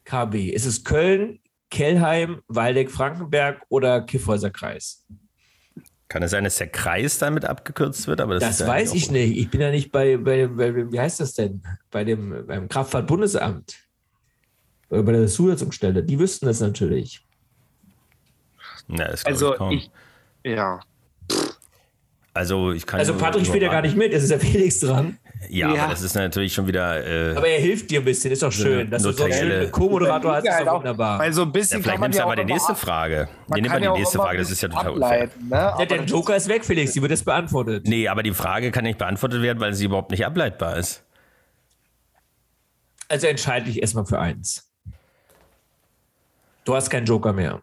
KB. Ist es Köln, Kellheim, Waldeck, Frankenberg oder Kiffhäuser Kreis? Kann es sein, dass der Kreis damit abgekürzt wird? Aber das, Das ja weiß ich auch- nicht. Ich bin ja nicht bei, bei, bei wie heißt das denn? Bei dem beim Kraftfahrtbundesamt. Oder bei der Zulassungsstelle. Die wüssten das natürlich. Ja, das Also ich kaum. ich. Ja. also ich kann Also Patrick spielt ja gar nicht mit. Es ist ja Felix dran. Ja, Ja. aber das ist natürlich schon wieder. Äh, Aber er hilft dir ein bisschen. Ist doch schön. Dass du so einen Co-Moderator hast, ist doch auch- wunderbar. Weil so ein ja, bisschen vielleicht kann man nimmst du ja aber die nächste ab- Frage. man Nee, nimm mal die ja nächste Frage, das ist ja total unfair. ne? Ja, der Joker ist weg, Felix. Die wird jetzt beantwortet. Nee, aber die Frage kann nicht beantwortet werden, weil sie überhaupt nicht ableitbar ist. Also entscheide dich erstmal für eins. Du hast keinen Joker mehr.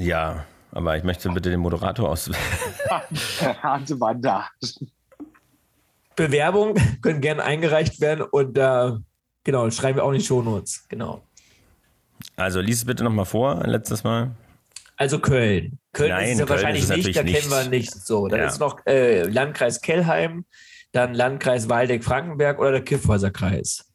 Ja, aber ich möchte bitte den Moderator aus. Harte Wanda. Bewerbungen können gerne eingereicht werden und äh, genau, schreiben wir auch in die Shownotes. Genau. Also lies es bitte nochmal vor, ein letztes Mal. Also Köln. Köln Nein, ist es ja Köln wahrscheinlich ist nicht, da natürlich kennen wir nicht. so. Dann Ja. ist noch äh, Landkreis Kellheim, dann Landkreis Waldeck-Frankenberg oder der Kiffhäuser Kreis.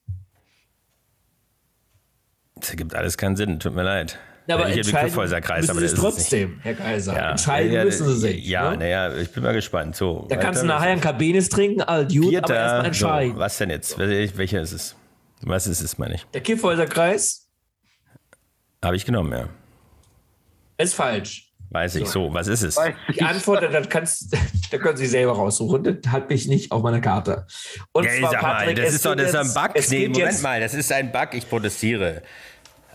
Das ergibt alles keinen Sinn, tut mir leid. Ja, aber ich entscheiden müssen aber sie das ist trotzdem, Herr Kaiser. Ja. Entscheiden ja, müssen sie sich. Ja, ne? naja, ich bin mal gespannt. So, Da kannst du nachher ein Kabines trinken, all gut, Vierter, aber erstmal so, entscheiden. was denn jetzt? Wel- Welcher ist es? Was ist es, meine ich? Der Kiffhäuser Kreis Habe ich genommen, ja. ist falsch. Weiß ich. So, was ist es? Die Antwort, das kannst, da können Sie selber raussuchen. Das habe ich nicht auf meiner Karte. Und Ja, zwar, sag mal, Patrick, das es ist doch das ist ein Bug. Nee, Moment jetzt- mal, das ist ein Bug, ich protestiere.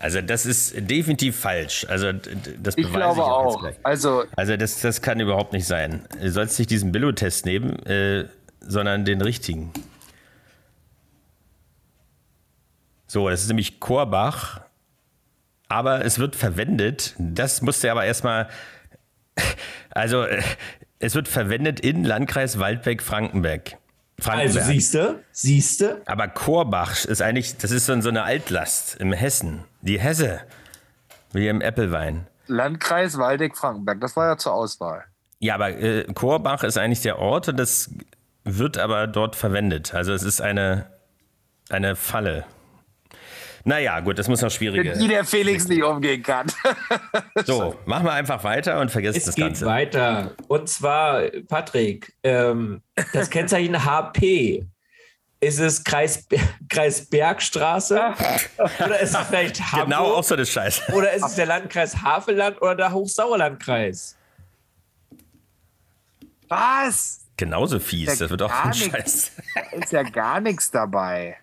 Also, das ist definitiv falsch. Also, das Ich beweise glaube ich auch. auch. Also, Also, das, das kann überhaupt nicht sein. Du sollst nicht diesen Billo-Test nehmen, äh, sondern den richtigen. So, das ist nämlich Korbach. Aber es wird verwendet, das musste aber erstmal, also äh, es wird verwendet in Landkreis Waldbeck-Frankenberg. Also siehste, siehste. Aber Korbach ist eigentlich, das ist so eine Altlast im Hessen. Die Hesse, wie im Äppelwein. Landkreis Waldeck-Frankenberg, das war ja zur Auswahl. Ja, aber äh, Korbach ist eigentlich der Ort und das wird aber dort verwendet. Also es ist eine, eine Falle. Naja, gut, das muss noch schwieriger. Die der Felix nicht umgehen kann. so, machen wir einfach weiter und vergessen es das geht Ganze. weiter. Und zwar, Patrick, ähm, das Kennzeichen HP. Ist es Kreis, Kreisbergstraße? oder ist es vielleicht Hamburg? Genau, auch so eine Scheiße. Oder ist es der Landkreis Havelland oder der Hochsauerlandkreis? Was? Genauso fies, das wird auch ein. Scheiß. Ist ja gar nichts dabei.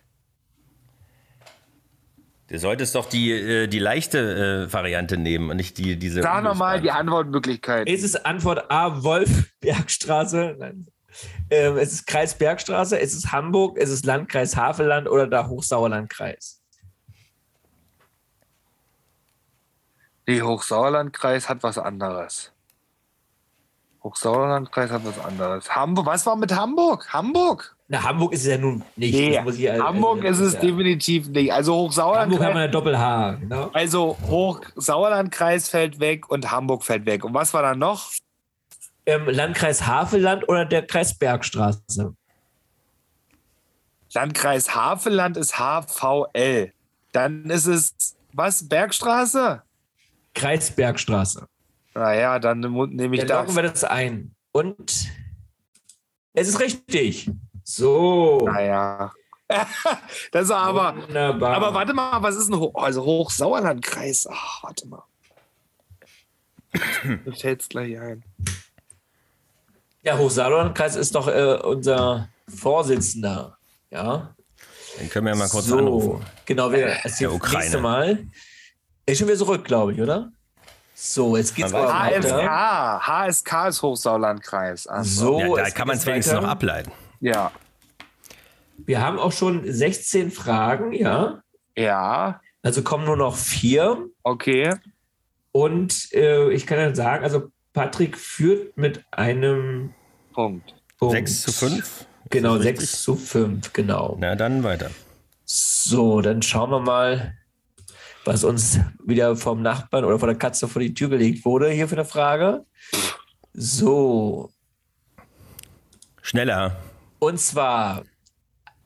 Du solltest doch die, äh, die leichte äh, Variante nehmen und nicht die, diese. Sag nochmal die. Antwortmöglichkeit. Ist es Antwort A, Wolfbergstraße? Nein. Ähm, es ist Kreisbergstraße, es ist Hamburg, es ist Landkreis Havelland oder der Hochsauerlandkreis. Nee, Hochsauerlandkreis hat was anderes. Hochsauerlandkreis hat was anderes. Hamburg, was war mit Hamburg? Hamburg? Na, Hamburg ist es ja nun nicht. Nee, muss ich also- Hamburg ist es ja. definitiv nicht. Also Hamburg haben wir Hochsauerlandkreis, eine Doppel-H, genau. also Hochsauerlandkreis fällt weg und Hamburg fällt weg. Und was war dann noch? Ähm, Landkreis Havelland oder der Kreis Bergstraße? Landkreis Havelland ist HVL. Dann ist es, was, Bergstraße? Kreis Bergstraße. Naja, dann nehme ich Dann das. locken wir das ein. Und es ist richtig. So. Naja. das ist aber. Wunderbar. Aber warte mal, was ist ein Hoch, also Hochsauerlandkreis? Ach, warte mal. Mir fällt's gleich ein. Der Hochsauerlandkreis ist doch äh, unser Vorsitzender. Ja. Den können wir ja mal kurz so, anrufen. genau, wir das Der nächste Ukraine. Mal. Ist schon wieder zurück, glaube ich, oder? So, jetzt geht's aber nicht. weiter. HSK. HSK ist Hochsauerlandkreis. Ach So, Ja, da kann man es wenigstens weiter. noch ableiten. Ja. Wir haben auch schon 16 Fragen, ja. Ja. Also kommen nur noch vier. Okay. Und äh, ich kann dann sagen, also Patrick führt mit einem Punkt. Punkt. 6 zu 5? Genau, Ist das richtig? 6 zu 5, genau. Na, dann weiter. So, dann schauen wir mal, was uns wieder vom Nachbarn oder von der Katze vor die Tür gelegt wurde hier für eine Frage. So, Schneller. Und zwar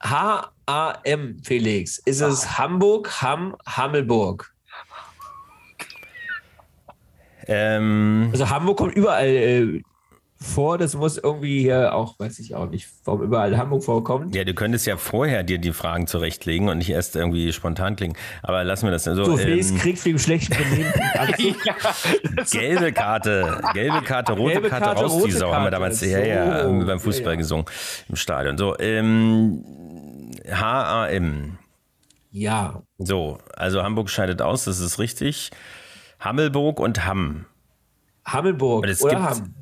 H-A-M, Felix. Ist es Hamburg, Hamm, Hammelburg? Ähm, Also Hamburg kommt überall äh, vor. Das muss irgendwie hier auch, weiß ich auch nicht, warum überall Hamburg vorkommt. ja, du könntest ja vorher dir die Fragen zurechtlegen und nicht erst irgendwie spontan klingen. Aber lassen wir das. Also, So, Felix ähm, kriegt wegen schlechten Benehmen. gelbe Karte, gelbe Karte, rote Gelbe Karte, Karte, raus, die Sau, haben wir damals ja, ja, So. beim Fußball Ja, ja. gesungen im Stadion. So, ähm, H-A-M. ja, So, also Hamburg scheidet aus, das ist richtig. Hammelburg und Hamm. Hammelburg oder Hamm.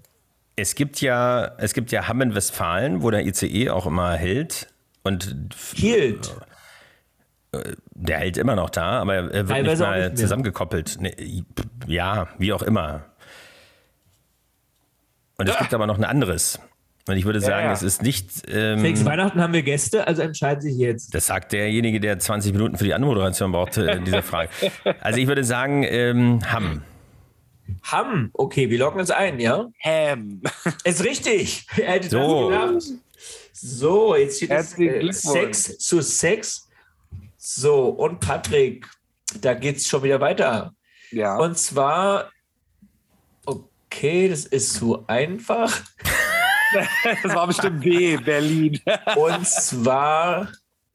Es gibt ja, es gibt ja Hamm in Westfalen, wo der ICE auch immer hält. Und Hielt. der hält immer noch da, aber er wird nicht Teilweise auch mal nicht zusammengekoppelt. Nee, ja, wie auch immer. Und es gibt aber noch ein anderes. Und ich würde sagen, ja. es ist nicht. Ähm, Felix, Weihnachten haben wir Gäste, also entscheiden Sie jetzt. das sagt derjenige, der 20 Minuten für die Anmoderation braucht, äh, in dieser Frage. Also ich würde sagen, ähm, Hamm. Hamm, okay, wir loggen uns ein, ja? Ham. Ist richtig. Er hätte So. das gedacht. So, jetzt steht es Herzlichen äh, Glückwunsch. 6 zu 6. So, und Patrick, da geht es schon wieder weiter. Ja. Und zwar, okay, das ist zu einfach. das war bestimmt B, Berlin. Und zwar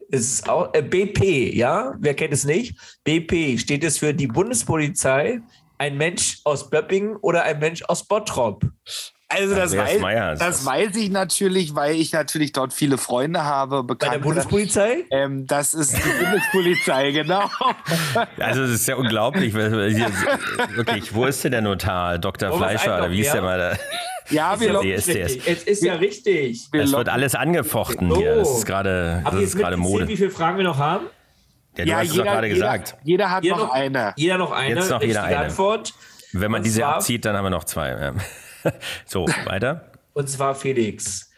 ist es auch äh, BP, ja? Wer kennt es nicht? BP steht es für die Bundespolizei, ein Mensch aus Böppingen oder ein Mensch aus Bottrop. Also das, weiß, das das. weiß ich natürlich, weil ich natürlich dort viele Freunde habe, Bei der Bekannte. Bundespolizei? ähm, das ist die Bundespolizei, genau. Also es ist ja unglaublich. Wirklich, wo ist denn der Notar? Dr. Es Fleischer oder wie ist der mal da? Ja, wir locken. Es ist ja richtig. wir Es wird locken- alles angefochten hier. Das ist gerade, jetzt gerade Mode. wie viele Fragen wir noch haben? Ja, du Ja, hast es doch jeder, gerade jeder, gesagt. jeder hat Jeder noch noch- eine. Jeder noch eine Jetzt noch jeder eine. Antwort. Wenn man Und diese zwar- abzieht, dann haben wir noch zwei. So, weiter. Und zwar Felix.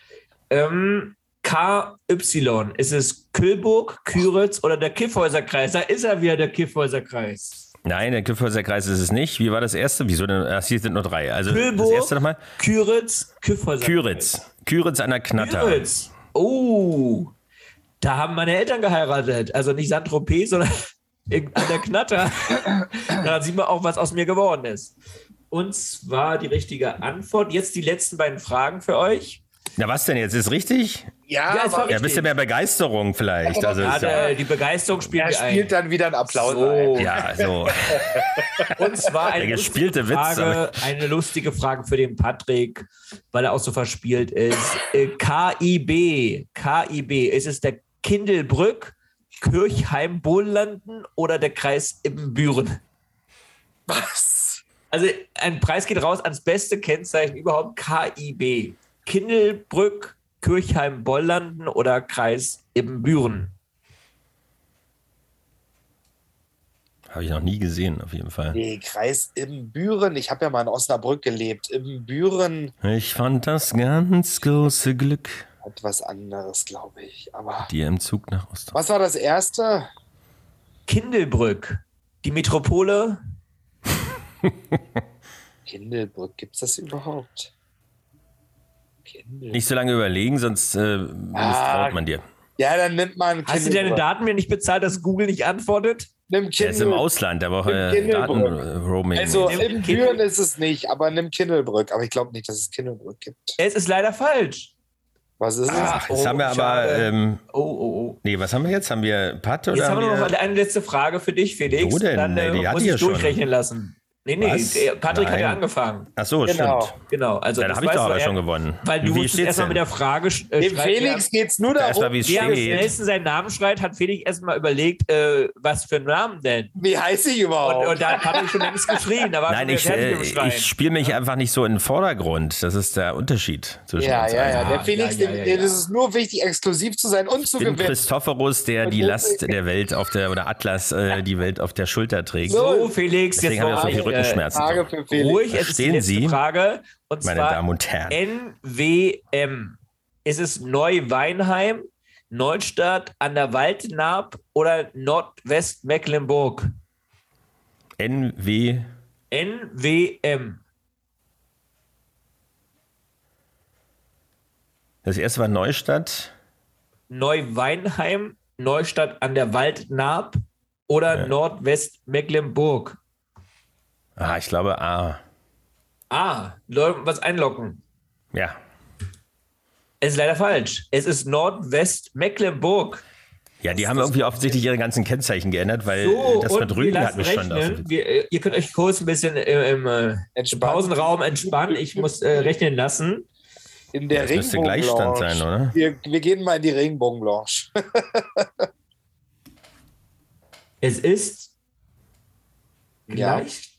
Ähm, KY. Ist es Kühlburg, Küritz oder der Kiffhäuserkreis? Da ist er wieder, der Kiffhäuserkreis. Nein, der Kiffhäuserkreis ist es nicht. Wie war das erste? Wieso denn? Ach, hier sind nur drei. Also Kühlburg, das erste nochmal. Küritz, Kiffhäuserkreis. Küritz. Küritz an der Knatter. Küritz. Oh, da haben meine Eltern geheiratet. Also nicht Saint-Tropez, sondern an der Knatter. da sieht man auch, was aus mir geworden ist. Und zwar die richtige Antwort. Jetzt die letzten beiden Fragen für euch. Na, was denn jetzt? Ist richtig? Ja, Ja, es war Ja, ein bisschen mehr Begeisterung vielleicht. Also, Ja, der, die Begeisterung spielt er mir ein. spielt dann wieder einen Applaus So. ein. ja, so. Und zwar eine Der gespielte lustige Witz, Frage, eine lustige Frage für den Patrick, weil er auch so verspielt ist. Äh, KIB, KIB, ist es der Kindelbrück, Kirchheim-Bohlanden oder der Kreis Ibbenbüren? Was? Also ein Preis geht raus ans beste Kennzeichen überhaupt, KIB. Kindelbrück, Kirchheim-Bollanden oder Kreis Ibbenbüren? Habe ich noch nie gesehen, auf jeden Fall. Nee, Kreis Ibbenbüren. Ich habe ja mal in Osnabrück gelebt. Ibbenbüren Ich fand das ganz große Glück, hat was anderes, glaube ich. Aber dir im Zug nach Osten. was war das erste? Kindelbrück, die Metropole. Kindelbrück, gibt es das überhaupt? Kindel. Nicht so lange überlegen, sonst äh, misstraut man dir. Ja, dann nimmt man Hast du deine Kindelbrück. Daten mir nicht bezahlt, dass Google nicht antwortet? Nimm Der ist im. Ausland, der braucht äh, Kindelbrück. Datenroaming. Also Kindel- Büren ist es nicht, aber nimm Kindelbrück. Aber ich glaube nicht, dass es Kindelbrück gibt. Es ist leider falsch. Was ist es? Ach, jetzt Oh, haben wir aber. schade. Ähm, Oh, oh, oh. nee, was haben wir jetzt? Haben wir Patt oder Jetzt haben wir noch eine letzte Frage für dich, Felix. Wo denn? Dann Nee, äh, die hatte muss ich ja schon. durchrechnen lassen. Nee, nee, Patrick hat ja Nein. angefangen. Ach so, Genau. stimmt. Genau. Also Ja, da das habe ich doch aber ja, schon gewonnen. Weil du musstest erstmal mit der Frage äh, Dem Felix geht es nur darum, wie es Wer am schnellsten seinen Namen schreit, hat Felix erstmal überlegt, äh, was für einen Namen denn. wie heiße ich Und, überhaupt? und da hat Patrick schon längst geschrien. Da war Nein, schon ich, äh, ich spiele mich einfach nicht so in den Vordergrund. Das ist der Unterschied zwischen ja, uns. ja, allen. ja. Der Ja, Felix, ja, dem, ja, dem ja. ist es nur wichtig, exklusiv zu sein und zu Ich bin gewinnen. Christophorus, der die Last der Welt auf der, oder Atlas, äh, die Welt auf der Schulter trägt. so, Felix, Deswegen jetzt habe ich auch so viel äh, Rückenschmerzen. Frage für Felix. Ruhig, es ist die Verstehen letzte Sie, Frage. Und meine zwar Damen und Herren. NWM. Ist es Neu-Weinheim, Neustadt an der Waldnaab oder Nordwestmecklenburg? NW. NWM. Das erste war Neustadt. Neu-Weinheim, Neustadt an der Waldnaab oder Nordwestmecklenburg? Ah, ich glaube A. Ah, was einloggen. Ja. Es ist leider falsch. Es ist Nordwestmecklenburg. Ja, die haben irgendwie offensichtlich ihre ganzen Kennzeichen geändert, weil So, das Rügen hat mich schon. rechnen. auf- Wir, äh, ihr könnt euch kurz ein bisschen äh, im äh, Entspannt. Pausenraum entspannen. Ich muss äh, rechnen lassen. In der Das müsste Gleichstand sein, oder? Wir, wir gehen mal in die Regenbogenblanche. Es ist Ja. Gleichstand,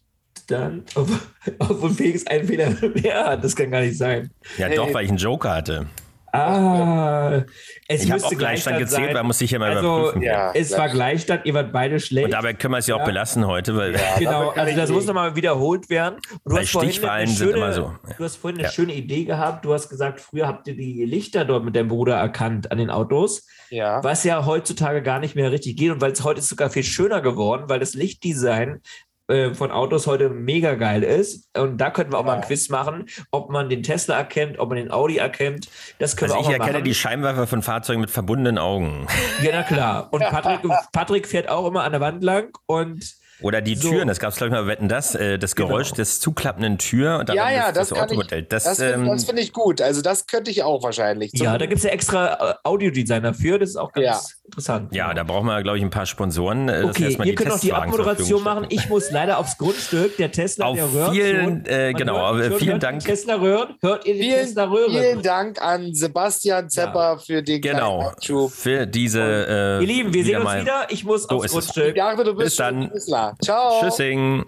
obwohl, obwohl Felix einen Fehler mehr hat. Das kann gar nicht sein. Ja, Hey. doch, weil ich einen Joker hatte. Ah, es Ich habe müsste auch Gleichstand gezählt, sein. weil muss ich ja mal Also, überprüfen. Ja. es war Gleichstand, ihr wart beide schlecht. Und dabei können wir es ja auch Ja. belassen heute, weil Genau, damit kann also ich das muss nicht. nochmal wiederholt werden. Und du Weil hast Stichwahlen eine sind schöne, immer so. Ja. Du hast vorhin eine Ja. schöne Idee gehabt. Du hast gesagt, früher habt ihr die Lichter dort mit deinem Bruder erkannt an den Autos, Ja. was ja heutzutage gar nicht mehr richtig geht und weil es heute ist sogar viel schöner geworden, weil das Lichtdesign äh, von Autos heute mega geil ist. Und da könnten wir auch mal ein Quiz machen, ob man den Tesla erkennt, ob man den Audi erkennt. Das können also wir ich auch mal erkenne machen. die Scheinwerfer von Fahrzeugen mit verbundenen Augen. ja, na klar. Und Patrick, Patrick fährt auch immer an der Wand lang und Oder die So. Türen, das gab es, glaube ich, mal wetten, das, äh, das Geräusch Genau. des zuklappenden Tür und dann Ja, ja, das, das, Automodell. ich. Das, Das, finde ähm, das finde ich gut. Also das könnte ich auch wahrscheinlich. Ja, da gibt es ja extra äh, Audiodesigner für. Das ist auch ganz Ja. Interessant. ja, Genau. da brauchen wir, glaube ich, ein paar Sponsoren. äh, Okay, erstmal ihr könnt noch die Abmoderation machen. Ich muss leider aufs Grundstück. Der Tesla, Auf der röhrt vielen, äh, genau, hört vielen hört Dank. Tesla röhren? Hört ihr den Vielen, Tesla röhren? vielen Dank an Sebastian Zepper für den Genau, für diese. Äh, Ihr Lieben, wir sehen uns mal- wieder. Ich muss So aufs. Grundstück. Dachte, du Bis bist dann. schon Tesla. Ciao. Tschüssing.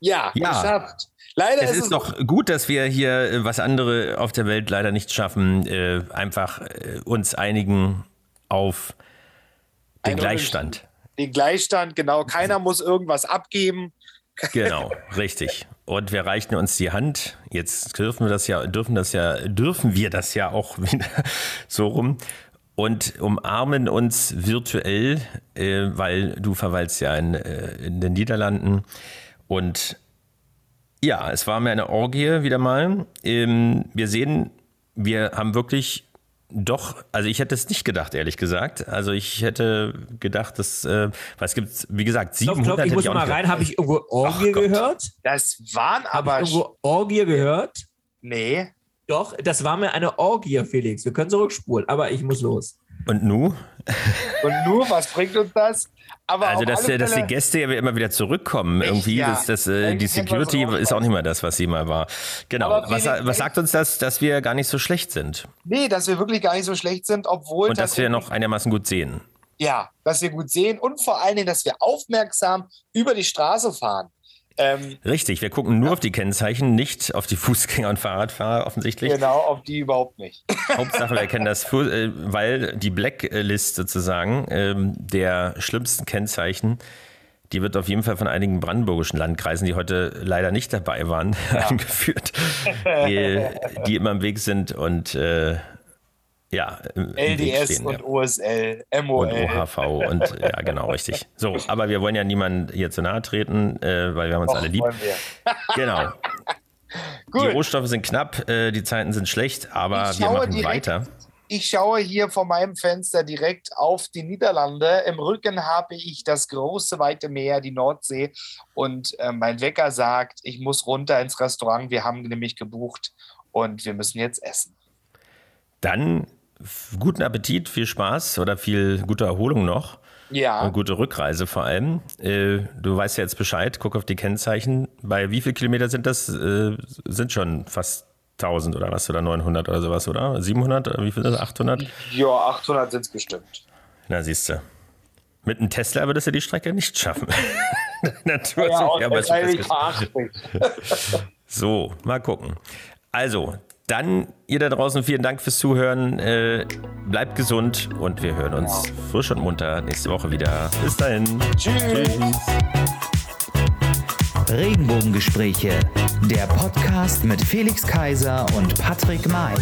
Ja, Ja. geschafft. Leider Es ist ist es doch gut, dass wir hier, äh, was andere auf der Welt leider nicht schaffen, äh, einfach äh, uns einigen auf den Ein Gleichstand. den Gleichstand, genau. Keiner muss irgendwas abgeben. Genau, richtig. und wir reichten uns die Hand. Jetzt dürfen wir das ja, dürfen das ja, dürfen wir das ja auch wieder so rum und umarmen uns virtuell, äh, weil du verweilst ja in, äh, in den Niederlanden. Und ja, es war mir eine Orgie wieder mal. Ähm, wir sehen, wir haben wirklich doch, also ich hätte es nicht gedacht, ehrlich gesagt. Also ich hätte gedacht, dass, äh, weil es gibt, wie gesagt, 700. Glaub, glaub, ich muss mal rein, habe ich irgendwo Orgie gehört? Das waren aber. Hab ich irgendwo Orgie gehört? Nee. Doch, das war mir eine Orgie, Felix. Wir können zurückspulen, aber ich muss los. Und nu? Und nu, was bringt uns das? Aber also, dass, dass die Gäste ja immer wieder zurückkommen, Echt, irgendwie, ja. das, das, äh, die Security ist auch nicht mehr das, was sie mal war. Genau. Was, was, sagt uns das, dass wir gar nicht so schlecht sind? Nee, dass wir wirklich gar nicht so schlecht sind, obwohl. Und dass wir noch einigermaßen gut sehen. Ja, dass wir gut sehen und vor allen Dingen, dass wir aufmerksam über die Straße fahren. Ähm, Richtig, wir gucken nur ja. auf die Kennzeichen, nicht auf die Fußgänger und Fahrradfahrer offensichtlich. Genau, auf die überhaupt nicht. Hauptsache, wir kennen das, äh, weil die Blacklist sozusagen ähm, der schlimmsten Kennzeichen, die wird auf jeden Fall von einigen brandenburgischen Landkreisen, die heute leider nicht dabei waren, ja. angeführt, die, die, immer im Weg sind und äh, ja, LDS stehen, und ja. OSL, MOL. Und OHV und ja, genau, richtig. So, aber wir wollen ja niemandem hier zu nahe treten, äh, weil wir haben uns Och, alle lieb. genau. die Rohstoffe sind knapp, äh, die Zeiten sind schlecht, aber wir machen direkt, weiter. Ich schaue hier von meinem Fenster direkt auf die Niederlande. Im Rücken habe ich das große, weite Meer, die Nordsee. Und äh, mein Wecker sagt, ich muss runter ins Restaurant. Wir haben nämlich gebucht und wir müssen jetzt essen. Dann guten Appetit, viel Spaß oder viel gute Erholung noch. Ja. Und gute Rückreise vor allem. Äh, du weißt ja jetzt Bescheid, guck auf die Kennzeichen. Bei wie viel Kilometer sind das? Äh, sind schon fast 1000 oder was oder 900 oder sowas, oder? 700 oder wie viel ist das? 800? Ja, 800 sind es bestimmt. Na, siehst du. Mit einem Tesla würdest du die Strecke nicht schaffen. Natur ja, ja, aber so, mal gucken. Also, dann, ihr da draußen, vielen Dank fürs Zuhören. Äh, bleibt gesund und wir hören uns frisch und munter nächste Woche wieder. Bis dahin. Tschüss. Tschüss. Regenbogengespräche, der Podcast mit Felix Kaiser und Patrick May.